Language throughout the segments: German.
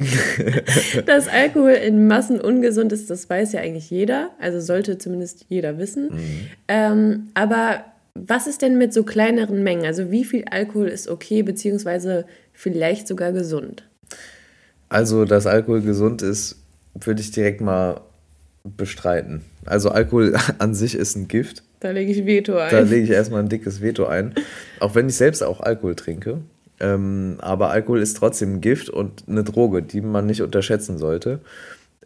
dass Alkohol in Massen ungesund ist, das weiß ja eigentlich jeder, also sollte zumindest jeder wissen. Mm. Ähm, aber was ist denn mit so kleineren Mengen? Also wie viel Alkohol ist okay, beziehungsweise vielleicht sogar gesund? Also, dass Alkohol gesund ist, würde ich direkt mal bestreiten. Also Alkohol an sich ist ein Gift. Da lege ich Veto ein. Da lege ich erstmal ein dickes Veto ein. Auch wenn ich selbst auch Alkohol trinke. Ähm, aber Alkohol ist trotzdem ein Gift und eine Droge, die man nicht unterschätzen sollte.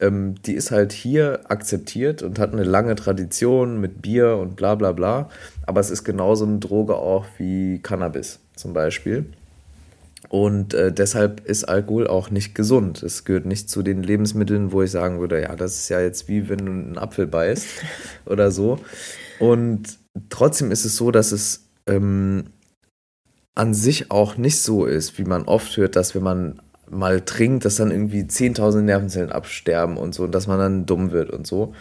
Ähm, die ist halt hier akzeptiert und hat eine lange Tradition mit Bier und bla bla bla. Aber es ist genauso eine Droge auch wie Cannabis zum Beispiel. Und äh, deshalb ist Alkohol auch nicht gesund. Es gehört nicht zu den Lebensmitteln, wo ich sagen würde, ja, das ist ja jetzt wie wenn du einen Apfel beißt oder so. Und trotzdem ist es so, dass es ähm, an sich auch nicht so ist, wie man oft hört, dass wenn man mal trinkt, dass dann irgendwie 10.000 Nervenzellen absterben und so und dass man dann dumm wird und so.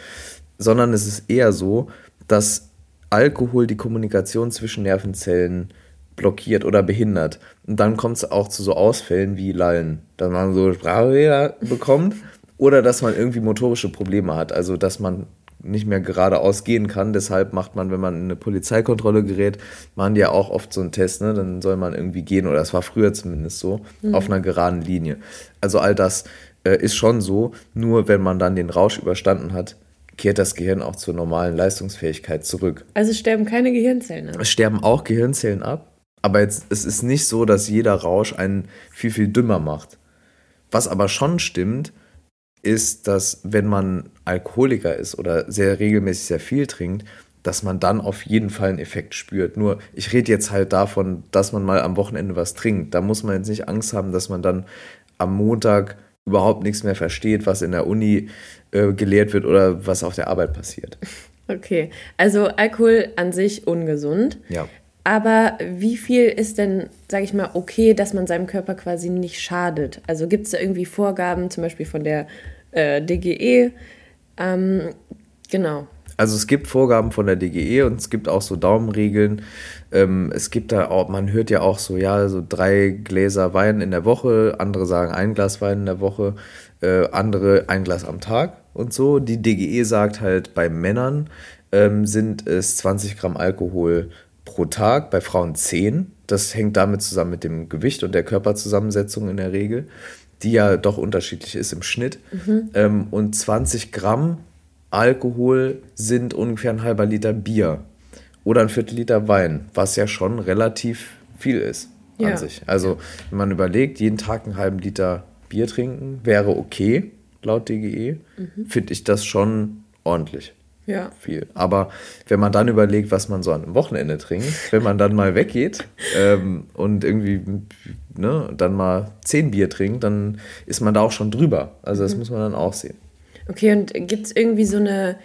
Sondern es ist eher so, dass Alkohol die Kommunikation zwischen Nervenzellen blockiert oder behindert. Und dann kommt es auch zu so Ausfällen wie Lallen, dass man so Sprachfehler bekommt oder dass man irgendwie motorische Probleme hat. Also, dass man nicht mehr geradeaus gehen kann. Deshalb macht man, wenn man in eine Polizeikontrolle gerät, machen die ja auch oft so einen Test, ne? Dann soll man irgendwie gehen, oder das war früher zumindest so, mhm. auf einer geraden Linie. Also all das äh, ist schon so, nur wenn man dann den Rausch überstanden hat, kehrt das Gehirn auch zur normalen Leistungsfähigkeit zurück. Also sterben keine Gehirnzellen ab? Es sterben auch Gehirnzellen ab, aber jetzt, es ist nicht so, dass jeder Rausch einen viel, viel dümmer macht. Was aber schon stimmt, ist, dass wenn man Alkoholiker ist oder sehr regelmäßig sehr viel trinkt, dass man dann auf jeden Fall einen Effekt spürt. Nur ich rede jetzt halt davon, dass man mal am Wochenende was trinkt. Da muss man jetzt nicht Angst haben, dass man dann am Montag überhaupt nichts mehr versteht, was in der Uni äh, gelehrt wird oder was auf der Arbeit passiert. Okay, also Alkohol an sich ungesund. Ja. Aber wie viel ist denn, sage ich mal, okay, dass man seinem Körper quasi nicht schadet? Also gibt es da irgendwie Vorgaben, zum Beispiel von der äh, DGE? Ähm, genau. Also es gibt Vorgaben von der DGE und es gibt auch so Daumenregeln. Ähm, es gibt da auch, man hört ja auch so, ja, so drei Gläser Wein in der Woche, andere sagen ein Glas Wein in der Woche, äh, andere ein Glas am Tag und so. Die DGE sagt halt, bei Männern ähm, sind es 20 Gramm Alkohol pro Tag, bei Frauen 10. Das hängt damit zusammen mit dem Gewicht und der Körperzusammensetzung in der Regel, die ja doch unterschiedlich ist im Schnitt. Mhm. Ähm, und 20 Gramm Alkohol sind ungefähr ein halber Liter Bier oder ein Viertel Liter Wein, was ja schon relativ viel ist an ja. sich. Also, wenn man überlegt, jeden Tag einen halben Liter Bier trinken wäre okay, laut DGE, mhm. finde ich das schon ordentlich. Ja. Viel. Aber wenn man dann überlegt, was man so an einem Wochenende trinkt, wenn man dann mal weggeht ähm, und irgendwie ne, dann mal zehn Bier trinkt, dann ist man da auch schon drüber. Also das mhm. muss man dann auch sehen. Okay, und gibt es irgendwie so eine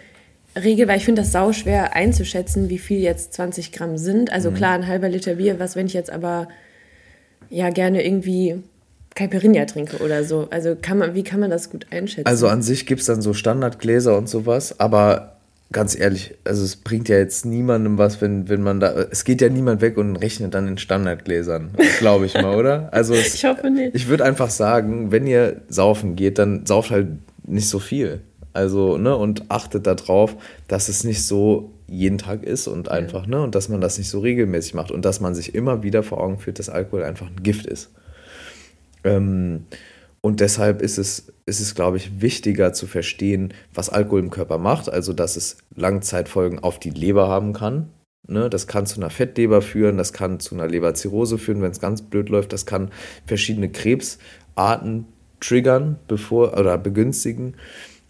Regel, weil ich finde das sau schwer einzuschätzen, wie viel jetzt 20 Gramm sind. Also mhm. klar, ein halber Liter Bier, was wenn ich jetzt aber ja gerne irgendwie Caipirinha trinke oder so. Also kann man, wie kann man das gut einschätzen? Also an sich gibt es dann so Standardgläser und sowas, aber ganz ehrlich, also es bringt ja jetzt niemandem was, wenn, wenn man da. Es geht ja niemand weg und rechnet dann in Standardgläsern, glaube ich mal, oder? Also es, ich hoffe nicht. Ich würde einfach sagen, wenn ihr saufen geht, dann sauft halt nicht so viel. Also, ne, und achtet darauf, dass es nicht so jeden Tag ist und einfach, ne, und dass man das nicht so regelmäßig macht und dass man sich immer wieder vor Augen führt, dass Alkohol einfach ein Gift ist. Ähm, und deshalb ist es, ist es, glaube ich, wichtiger zu verstehen, was Alkohol im Körper macht, also dass es Langzeitfolgen auf die Leber haben kann. Ne? Das kann zu einer Fettleber führen, das kann zu einer Leberzirrhose führen, wenn es ganz blöd läuft, das kann verschiedene Krebsarten triggern bevor, oder begünstigen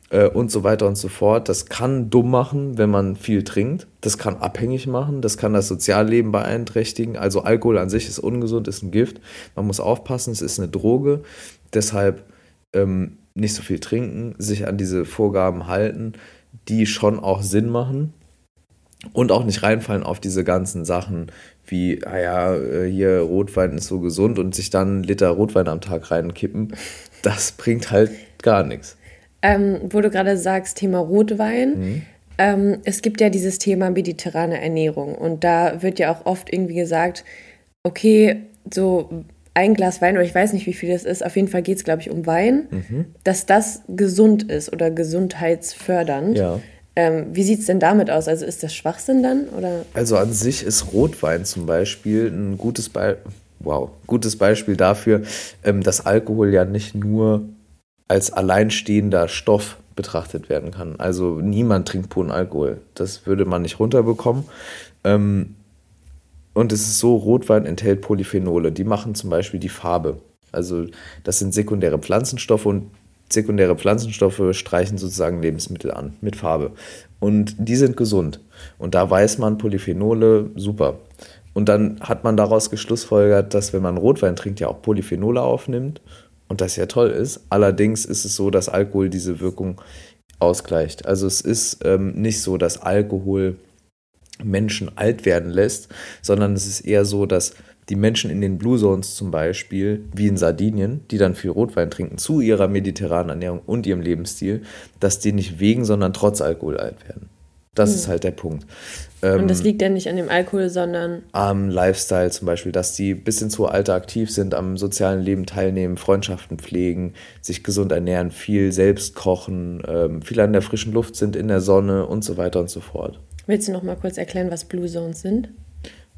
äh, und so weiter und so fort. Das kann dumm machen, wenn man viel trinkt. Das kann abhängig machen, das kann das Sozialleben beeinträchtigen. Also Alkohol an sich ist ungesund, ist ein Gift. Man muss aufpassen, es ist eine Droge. Deshalb ähm, nicht so viel trinken, sich an diese Vorgaben halten, die schon auch Sinn machen und auch nicht reinfallen auf diese ganzen Sachen wie, ah ja, äh, hier Rotwein ist so gesund und sich dann einen Liter Rotwein am Tag reinkippen, das bringt halt gar nichts. Ähm, wo du gerade sagst, Thema Rotwein. Mhm. Ähm, es gibt ja dieses Thema mediterrane Ernährung und da wird ja auch oft irgendwie gesagt, okay, so ein Glas Wein, oder ich weiß nicht, wie viel das ist, auf jeden Fall geht es, glaube ich, um Wein, mhm. dass das gesund ist oder gesundheitsfördernd. Ja. Ähm, wie sieht es denn damit aus? Also ist das Schwachsinn dann? Oder? Also an sich ist Rotwein zum Beispiel ein gutes, Be wow, gutes Beispiel dafür, ähm, dass Alkohol ja nicht nur als alleinstehender Stoff betrachtet werden kann. Also niemand trinkt puren Alkohol. Das würde man nicht runterbekommen. Ähm, und es ist so, Rotwein enthält Polyphenole. Die machen zum Beispiel die Farbe. Also das sind sekundäre Pflanzenstoffe und sekundäre Pflanzenstoffe streichen sozusagen Lebensmittel an mit Farbe. Und die sind gesund. Und da weiß man, Polyphenole, super. Und dann hat man daraus geschlussfolgert, dass wenn man Rotwein trinkt, ja auch Polyphenole aufnimmt und das ja toll ist. Allerdings ist es so, dass Alkohol diese Wirkung ausgleicht. Also es ist ähm, nicht so, dass Alkohol Menschen alt werden lässt, sondern es ist eher so, dass die Menschen in den Blue Zones zum Beispiel, wie in Sardinien, die dann viel Rotwein trinken, zu ihrer mediterranen Ernährung und ihrem Lebensstil, dass die nicht wegen, sondern trotz Alkohol alt werden. Das mhm. ist halt der Punkt. und das ähm, liegt ja nicht an dem Alkohol, sondern am Lifestyle zum Beispiel, dass die bis ins hohe Alter aktiv sind, am sozialen Leben teilnehmen, Freundschaften pflegen, sich gesund ernähren, viel selbst kochen, ähm, viel an der frischen Luft sind, in der Sonne und so weiter und so fort. Willst du noch mal kurz erklären, was Blue Zones sind?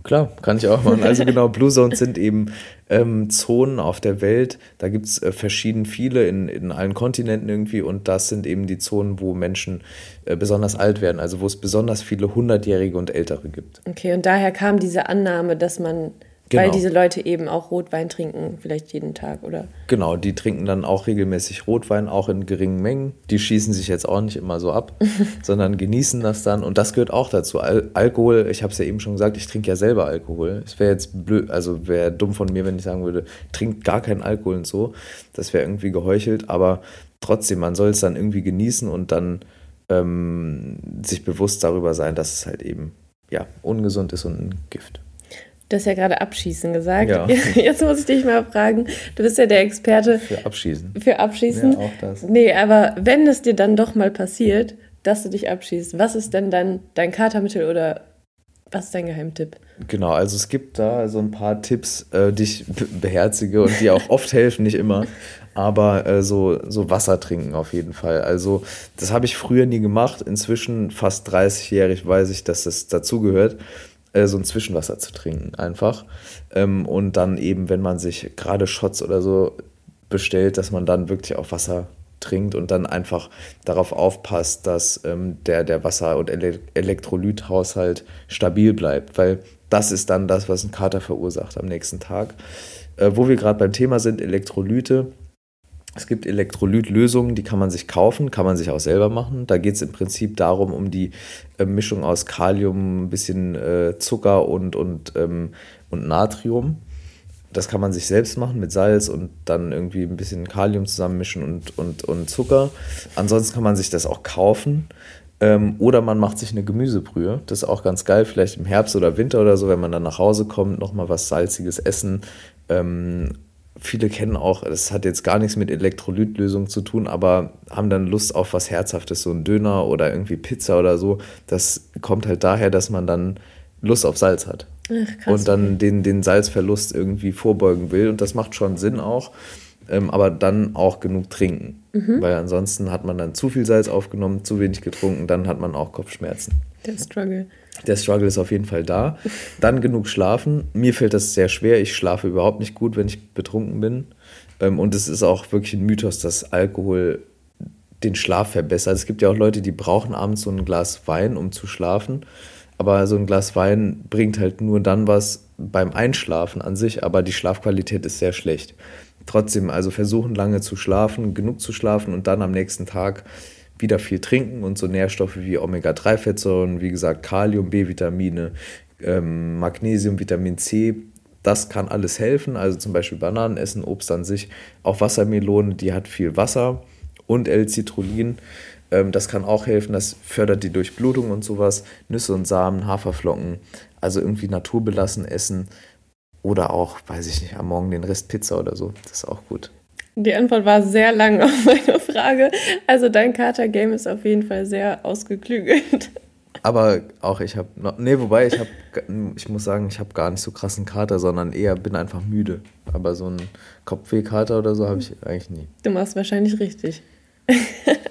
Klar, kann ich auch machen. Also genau, Blue Zones sind eben ähm, Zonen auf der Welt. Da gibt es äh, verschieden viele in, in allen Kontinenten irgendwie und das sind eben die Zonen, wo Menschen äh, besonders alt werden, also wo es besonders viele Hundertjährige und Ältere gibt. Okay, und daher kam diese Annahme, dass man Genau. Weil diese Leute eben auch Rotwein trinken, vielleicht jeden Tag, oder? Genau, die trinken dann auch regelmäßig Rotwein, auch in geringen Mengen. Die schießen sich jetzt auch nicht immer so ab, sondern genießen das dann. Und das gehört auch dazu. Al Alkohol, ich habe es ja eben schon gesagt, ich trinke ja selber Alkohol. Es wäre jetzt blöd, also wäre dumm von mir, wenn ich sagen würde, trinkt gar keinen Alkohol und so. Das wäre irgendwie geheuchelt, aber trotzdem, man soll es dann irgendwie genießen und dann ähm, sich bewusst darüber sein, dass es halt eben ja, ungesund ist und ein Gift. Du hast ja gerade Abschießen gesagt. Ja. Jetzt muss ich dich mal fragen. Du bist ja der Experte. Für Abschießen. Für Abschießen. Ja, auch das. Nee, aber wenn es dir dann doch mal passiert, dass du dich abschießt, was ist denn dann dein Katermittel oder was ist dein Geheimtipp? Genau, also es gibt da so ein paar Tipps, äh, die ich beherzige und die auch oft helfen, nicht immer. Aber äh, so, so Wasser trinken auf jeden Fall. Also, das habe ich früher nie gemacht. Inzwischen, fast 30-jährig, weiß ich, dass das dazugehört äh, so ein Zwischenwasser zu trinken, einfach. Ähm, und dann eben, wenn man sich gerade Shots oder so bestellt, dass man dann wirklich auch Wasser trinkt und dann einfach darauf aufpasst, dass ähm, der, der Wasser- und Ele Elektrolythaushalt stabil bleibt, weil das ist dann das, was einen Kater verursacht am nächsten Tag. Äh, wo wir gerade beim Thema sind, Elektrolyte. Es gibt Elektrolytlösungen, die kann man sich kaufen, kann man sich auch selber machen. Da geht es im Prinzip darum, um die äh, Mischung aus Kalium, ein bisschen äh, Zucker und, und, ähm, und Natrium. Das kann man sich selbst machen mit Salz und dann irgendwie ein bisschen Kalium zusammenmischen und, und, und Zucker. Ansonsten kann man sich das auch kaufen. Ähm, oder man macht sich eine Gemüsebrühe. Das ist auch ganz geil, vielleicht im Herbst oder Winter oder so, wenn man dann nach Hause kommt, nochmal was Salziges essen. Ähm, viele kennen auch, das hat jetzt gar nichts mit Elektrolytlösung zu tun, aber haben dann Lust auf was Herzhaftes, so ein Döner oder irgendwie Pizza oder so. Das kommt halt daher, dass man dann Lust auf Salz hat. Ach, und dann den, den Salzverlust irgendwie vorbeugen will. Und das macht schon Sinn auch. Ähm, aber dann auch genug trinken. Mhm. Weil ansonsten hat man dann zu viel Salz aufgenommen, zu wenig getrunken, dann hat man auch Kopfschmerzen. Der Struggle. Der Struggle ist auf jeden Fall da. Dann genug schlafen. Mir fällt das sehr schwer. Ich schlafe überhaupt nicht gut, wenn ich betrunken bin. Ähm, und es ist auch wirklich ein Mythos, dass Alkohol den Schlaf verbessert. Es gibt ja auch Leute, die brauchen abends so ein Glas Wein, um zu schlafen. Aber so ein Glas Wein bringt halt nur dann was beim Einschlafen an sich, aber die Schlafqualität ist sehr schlecht. Trotzdem also versuchen lange zu schlafen, genug zu schlafen und dann am nächsten Tag wieder viel trinken und so Nährstoffe wie Omega-3-Fettsäuren, wie gesagt Kalium, B-Vitamine, ähm, Magnesium, Vitamin C, das kann alles helfen. Also zum Beispiel Bananen essen, Obst an sich, auch Wassermelone, die hat viel Wasser und L-Citrullin. Ähm, das kann auch helfen, das fördert die Durchblutung und sowas. Nüsse und Samen, Haferflocken, also irgendwie naturbelassen essen. Oder auch, weiß ich nicht, am Morgen den Rest Pizza oder so. Das ist auch gut. Die Antwort war sehr lang auf meine Frage. Also dein Kater-Game ist auf jeden Fall sehr ausgeklügelt. Aber auch ich habe, nee, wobei ich habe, ich muss sagen, ich habe gar nicht so krassen Kater, sondern eher bin einfach müde. Aber so einen Kopfwehkater oder so habe ich eigentlich nie. Du machst wahrscheinlich richtig.